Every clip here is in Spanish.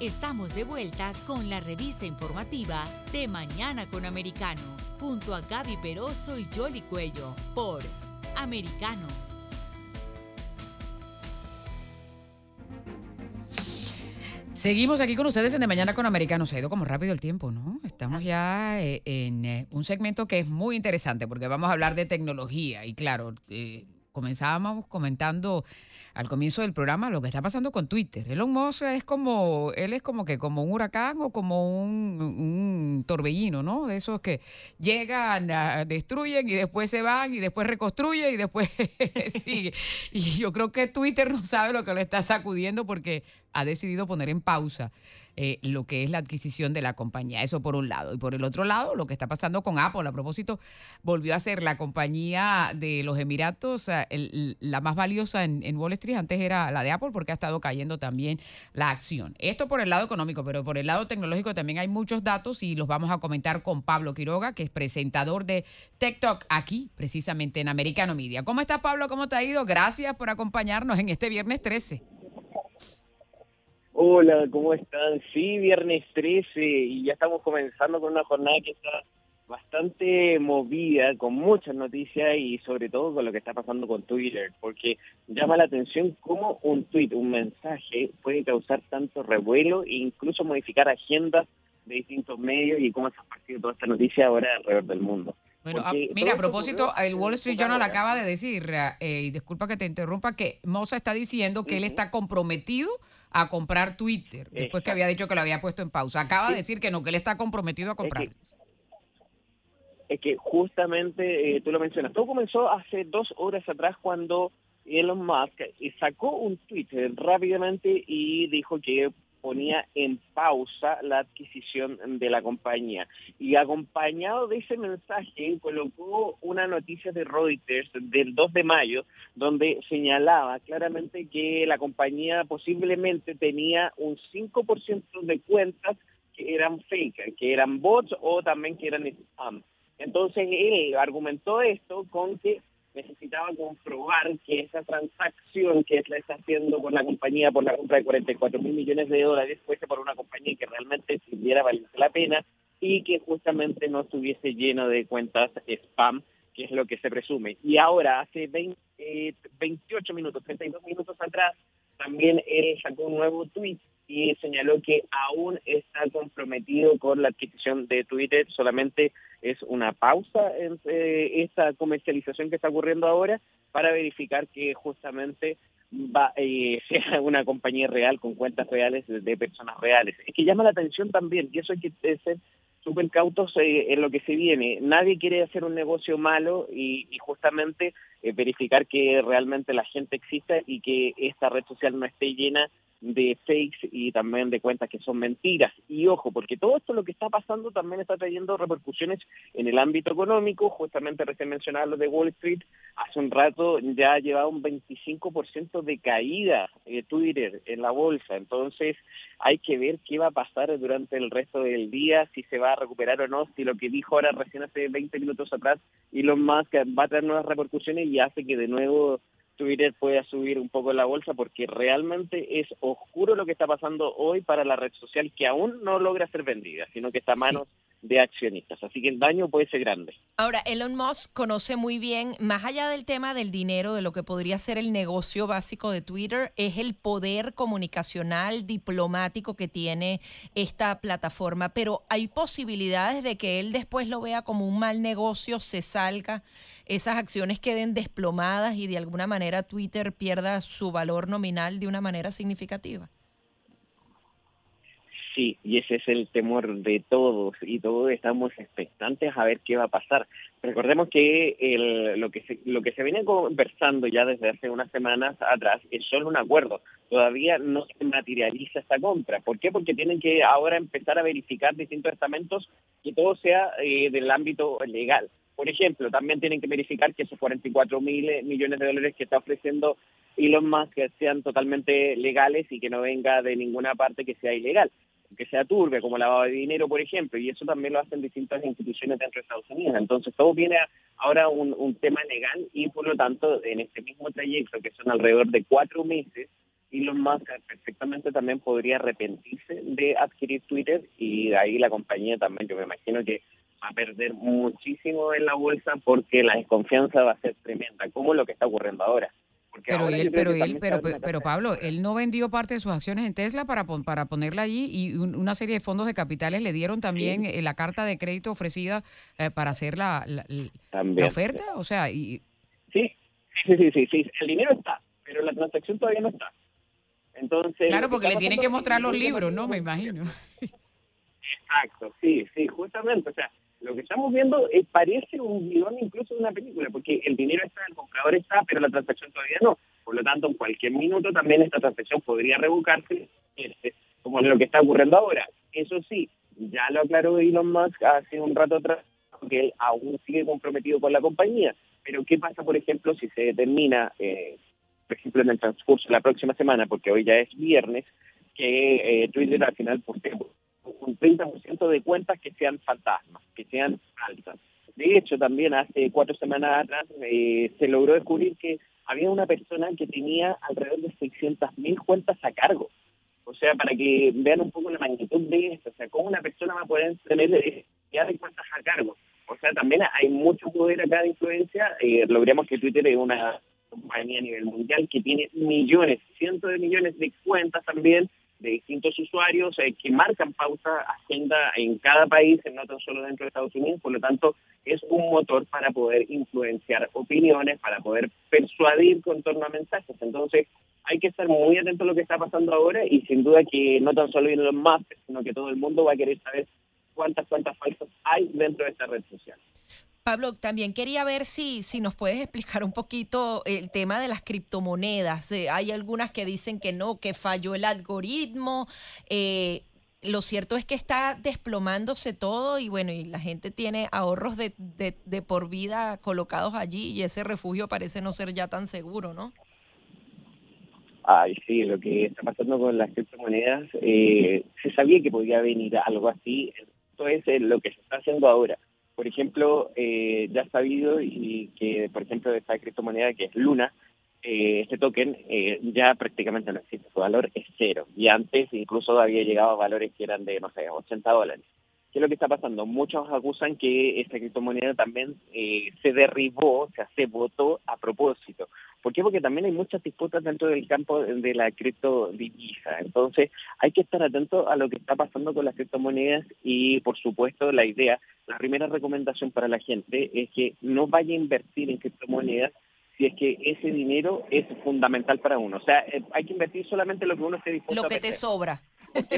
Estamos de vuelta con la revista informativa de Mañana con Americano, junto a Gaby Peroso y Jolly Cuello, por Americano. Seguimos aquí con ustedes en De Mañana con Americano. Se ha ido como rápido el tiempo, ¿no? Estamos ya eh, en eh, un segmento que es muy interesante porque vamos a hablar de tecnología y claro, eh, comenzábamos comentando al comienzo del programa lo que está pasando con Twitter. Elon Musk es como, él es como que como un huracán o como un, torbellino, ¿no? De esos que llegan, destruyen y después se van y después reconstruyen y después sigue. Y yo creo que Twitter no sabe lo que le está sacudiendo porque ha decidido poner en pausa eh, lo que es la adquisición de la compañía. Eso por un lado. Y por el otro lado, lo que está pasando con Apple. A propósito, volvió a ser la compañía de los Emiratos la más valiosa en, Wall Street. Antes era la de Apple porque ha estado cayendo también la acción. Esto por el lado económico, pero por el lado tecnológico también hay muchos datos y los vamos a comentar con Pablo Quiroga, que es presentador de TikTok aquí, precisamente en Americano Media. ¿Cómo estás, Pablo? ¿Cómo te ha ido? Gracias por acompañarnos en este viernes 13. Hola, ¿cómo están? Sí, viernes 13 y ya estamos comenzando con una jornada que está bastante movida, con muchas noticias y sobre todo con lo que está pasando con Twitter, porque llama la atención cómo un tweet, un mensaje puede causar tanto revuelo e incluso modificar agendas de distintos medios y cómo se ha partido toda esta noticia ahora alrededor del mundo. Bueno, ah, mira, a propósito, el Wall Street Journal acaba de decir, eh, y disculpa que te interrumpa, que Moza está diciendo que él está comprometido a comprar Twitter, después que había dicho que lo había puesto en pausa. Acaba de decir que no, que él está comprometido a comprar. Es que, justamente, eh, tú lo mencionas, todo comenzó hace dos horas atrás cuando Elon Musk sacó un Twitter rápidamente y dijo que ponía en pausa la adquisición de la compañía. Y acompañado de ese mensaje colocó una noticia de Reuters del 2 de mayo donde señalaba claramente que la compañía posiblemente tenía un 5% de cuentas que eran fake, que eran bots o también que eran spam. Entonces él argumentó esto con que necesitaba comprobar que esa transacción que la está haciendo con la compañía por la compra de 44 mil millones de dólares fuese por una compañía que realmente sirviera valiese la pena y que justamente no estuviese lleno de cuentas spam, que es lo que se presume. Y ahora, hace 20, 28 eh, minutos, 32 minutos atrás, también él sacó un nuevo tweet y señaló que aún está comprometido con la adquisición de Twitter, solamente es una pausa entre esta comercialización que está ocurriendo ahora para verificar que justamente va eh, sea una compañía real con cuentas reales de personas reales. Es que llama la atención también, y eso hay que ser súper cautos eh, en lo que se viene. Nadie quiere hacer un negocio malo y, justamente eh, verificar que realmente la gente exista y que esta red social no esté llena de fakes y también de cuentas que son mentiras. Y ojo, porque todo esto lo que está pasando también está trayendo repercusiones en el ámbito económico, justamente recién mencionaba lo de Wall Street, hace un rato ya ha llevado un 25% de caída de Twitter en la bolsa, entonces hay que ver qué va a pasar durante el resto del día, si se va a recuperar o no, si lo que dijo ahora recién hace 20 minutos atrás Elon Musk va a traer nuevas repercusiones y hace que de nuevo Twitter pueda subir un poco la bolsa porque realmente es oscuro lo que está pasando hoy para la red social que aún no logra ser vendida, sino que está a manos de accionistas. Así que el daño puede ser grande. Ahora, Elon Musk conoce muy bien, más allá del tema del dinero, de lo que podría ser el negocio básico de Twitter, es el poder comunicacional, diplomático que tiene esta plataforma. Pero hay posibilidades de que él después lo vea como un mal negocio, se salga, esas acciones queden desplomadas y de alguna manera Twitter pierda su valor nominal de una manera significativa. Sí, y ese es el temor de todos y todos estamos expectantes a ver qué va a pasar. Recordemos que el, lo que se, lo que se viene conversando ya desde hace unas semanas atrás es solo un acuerdo. Todavía no se materializa esta compra. ¿Por qué? Porque tienen que ahora empezar a verificar distintos estamentos que todo sea eh, del ámbito legal. Por ejemplo, también tienen que verificar que esos 44 mil millones de dólares que está ofreciendo Elon Musk sean totalmente legales y que no venga de ninguna parte que sea ilegal que sea turbia, como lavado de dinero, por ejemplo, y eso también lo hacen distintas instituciones dentro de Estados Unidos. Entonces, todo viene ahora un, tema legal y, por lo tanto, en este mismo trayecto, que son alrededor de cuatro meses, Elon Musk perfectamente también podría arrepentirse de adquirir Twitter y de ahí la compañía también, yo me imagino que va a perder muchísimo en la bolsa porque la desconfianza va a ser tremenda, como lo que está ocurriendo ahora. Pero él, pero él, pero, pero, Pablo, él no vendió parte de sus acciones en Tesla para, para ponerla allí y una serie de fondos de capitales le dieron también eh, la carta de crédito ofrecida eh, para hacer la, la, oferta, o sea, y... Sí, sí, sí, sí, sí, el dinero está, pero la transacción todavía no está. Entonces, claro, porque le tienen que mostrar los libros, ¿no? Me imagino. Exacto, sí, sí, justamente. O sea, lo que estamos viendo es, parece un guion incluso de una película, porque el dinero está, el comprador está, pero la transacción todavía no. Por lo tanto, en cualquier minuto también esta transacción podría revocarse, este, como lo que está ocurriendo ahora. Eso sí, ya lo aclaró Elon Musk hace un rato atrás, que él aún sigue comprometido con la compañía. Pero ¿qué pasa, por ejemplo, si se determina eh, por ejemplo, en el transcurso de la próxima semana, porque hoy ya es viernes, que eh, Twitter al final posee un 30% de cuentas que sean fantasmas, que sean falsas. De hecho, también hace cuatro semanas atrás eh, se logró descubrir que había una persona que tenía alrededor de 600.000 cuentas a cargo. O sea, para que vean un poco la magnitud de esto, o sea, cómo una persona va a poder tener ya de cuentas a cargo. O sea, también hay mucho poder acá de influencia. Eh, logramos que Twitter es una compañía a nivel mundial que tiene millones, cientos de millones de cuentas también de distintos usuarios eh, que marcan pauta, agenda en cada país, no tan solo dentro de Estados Unidos, por lo tanto es un motor para poder influenciar opiniones, para poder persuadir con torno a mensajes. Entonces hay que estar muy atento a lo que está pasando ahora y sin duda que no tan solo los más, sino que todo el mundo va a querer saber cuántas cuentas falsas hay dentro de esta red social. Pablo, también quería ver si, si nos puedes explicar un poquito el tema de las criptomonedas. Eh, hay algunas que dicen que no, que falló el algoritmo. Eh, lo cierto es que está desplomándose todo y bueno, y la gente tiene ahorros de, de, por vida colocados allí y ese refugio parece no ser ya tan seguro, ¿no? Ay, sí, lo que está pasando con las criptomonedas, eh, se sabía que podía venir algo así, esto es lo que se está haciendo ahora por ejemplo, eh, ya sabido y que, por ejemplo, esta criptomoneda que es Luna, eh, este token eh, ya prácticamente no existe, su valor es cero. Y antes incluso había llegado a valores que eran de, no sé, 80 dólares. ¿Qué es lo que está pasando? Muchos acusan que esta criptomoneda también eh, se derribó, o sea, se votó a propósito. ¿Por qué? Porque también hay muchas disputas dentro del campo de la criptodivisa. Entonces, hay que estar atento a lo que está pasando con las criptomonedas y, por supuesto, la idea, la primera recomendación para la gente es que no vaya a invertir en criptomonedas si es que ese dinero es fundamental para uno. O sea, eh, hay que invertir solamente lo que uno esté dispuesto a Lo que te sobra.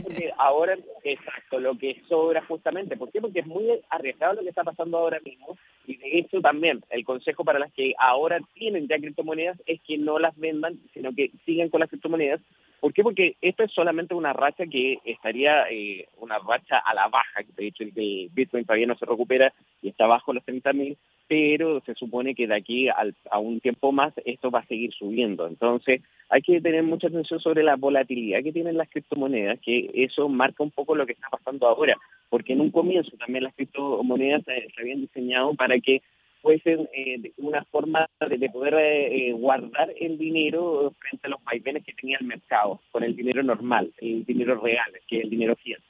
Porque ahora, exacto, lo que sobra justamente. ¿Por qué? Porque es muy arriesgado lo que está pasando ahora mismo. Y de hecho también el consejo para las que ahora tienen ya criptomonedas es que no las vendan, sino que sigan con las criptomonedas. ¿Por qué? Porque esto es solamente una racha que estaría, eh, una racha a la baja. De hecho, el Bitcoin todavía no se recupera y está bajo los 30.000 pero se supone que de aquí a un tiempo más esto va a seguir subiendo. Entonces hay que tener mucha atención sobre la volatilidad que tienen las criptomonedas, que eso marca un poco lo que está pasando ahora, porque en un comienzo también las criptomonedas se, habían diseñado para que fuesen eh, una forma de, poder eh, guardar el dinero frente a los vaivenes que tenía el mercado, con el dinero normal, el dinero real, que es el dinero fiat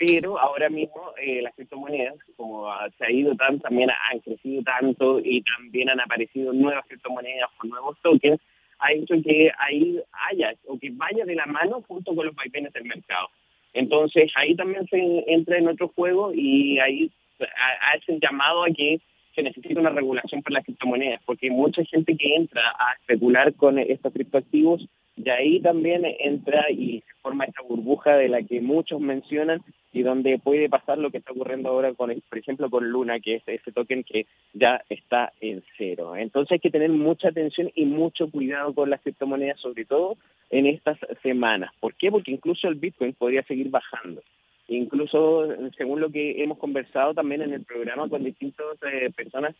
pero ahora mismo eh, las criptomonedas, como se ha ido tan, también han crecido tanto y también han aparecido nuevas criptomonedas con nuevos tokens, ha hecho que ahí haya o que vaya de la mano junto con los vaivenes del mercado. Entonces ahí también se entra en otro juego y ahí hace el llamado a que se necesita una regulación para las criptomonedas, porque mucha gente que entra a especular con estos criptoactivos y ahí también entra y se forma de la que muchos mencionan y donde puede pasar lo que está ocurriendo ahora con, por ejemplo, con Luna, que es ese token que ya está en cero. Entonces hay que tener mucha atención y mucho cuidado con las criptomonedas, sobre todo en estas semanas. ¿Por qué? Porque incluso el Bitcoin podría seguir bajando. Incluso, según lo que hemos conversado también en el programa con distintas eh, personas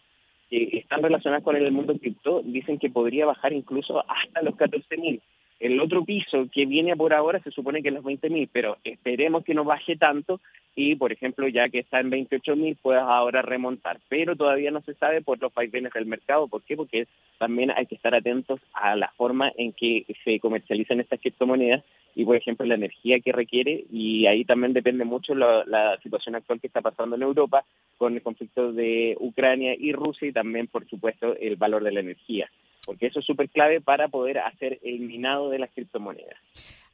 que están relacionadas con el mundo cripto, dicen que podría bajar incluso hasta los 14.000. el otro piso que viene por ahora se supone que es los 20 mil, pero esperemos que no baje tanto y, por ejemplo, ya que está en 28 mil, puedas ahora remontar. Pero todavía no se sabe por los vaivenes del mercado. ¿Por qué? Porque también hay que estar atentos a la forma en que se comercializan estas criptomonedas y, por ejemplo, la energía que requiere. Y ahí también depende mucho la, la situación actual que está pasando en Europa con el conflicto de Ucrania y Rusia y también, por supuesto, el valor de la energía porque eso es súper clave para poder hacer el minado de las criptomonedas.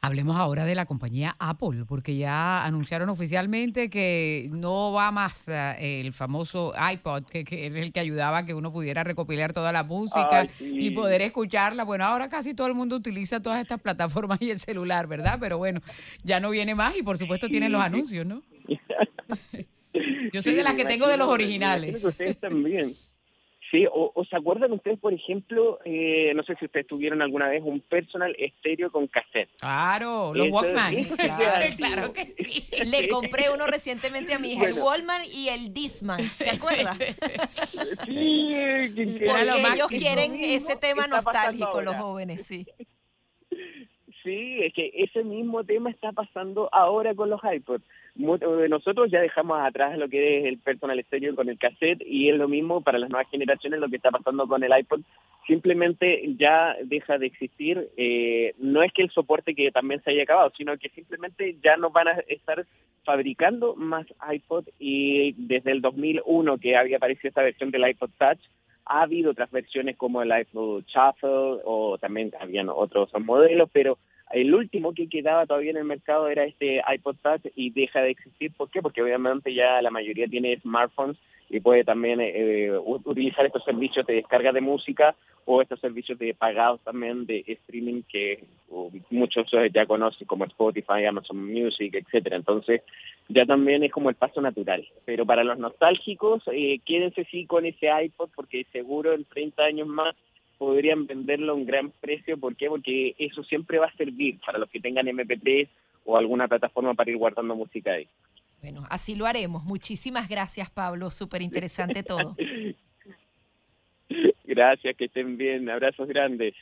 Hablemos ahora de la compañía Apple, porque ya anunciaron oficialmente que no va más eh, el famoso iPod, que, que, es el que ayudaba a que uno pudiera recopilar toda la música y poder escucharla. Bueno, ahora casi todo el mundo utiliza todas estas plataformas y el celular, ¿verdad? Pero bueno, ya no viene más y por supuesto tienen los anuncios, ¿no? Yo soy de las que tengo de los originales. Ustedes también. Sí, o, se acuerdan ustedes, por ejemplo, eh, no sé si ustedes tuvieron alguna vez un personal estéreo con cassette. Claro, los Walkman. claro, que sí. Le compré uno recientemente a mi hija, el Walkman y el Disman, ¿te acuerdas? sí, Porque ellos quieren ese tema nostálgico, los jóvenes, sí. Sí, es que ese mismo tema está pasando ahora con los iPods. Nosotros ya dejamos atrás lo que es el personal stereo con el cassette y es lo mismo para las nuevas generaciones lo que está pasando con el iPod. Simplemente ya deja de existir. Eh, no es que el soporte que también se haya acabado, sino que simplemente ya no van a estar fabricando más iPod y desde el 2001 que había aparecido esta versión del iPod Touch, ha habido otras versiones como el iPod Shuffle o también habían otros modelos, pero el último que quedaba todavía en el mercado era este iPod Touch y deja de existir. ¿Por qué? Porque obviamente ya la mayoría tiene smartphones y puede también eh, utilizar estos servicios de descarga de música o estos servicios de pagados también de streaming que muchos ya conocen como Spotify, Amazon Music, etcétera. Entonces ya también es como el paso natural. Pero para los nostálgicos, eh, quédense sí con ese iPod porque seguro en 30 años más podrían venderlo a un gran precio. ¿Por qué? Porque eso siempre va a servir para los que tengan MP3 o alguna plataforma para ir guardando música ahí. Bueno, así lo haremos. Muchísimas gracias, Pablo. Súper interesante todo. gracias, que estén bien. Abrazos grandes.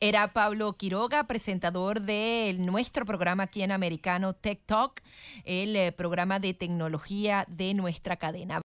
Era Pablo Quiroga, presentador de nuestro programa aquí en Americano Tech Talk, el eh, programa de tecnología de nuestra cadena.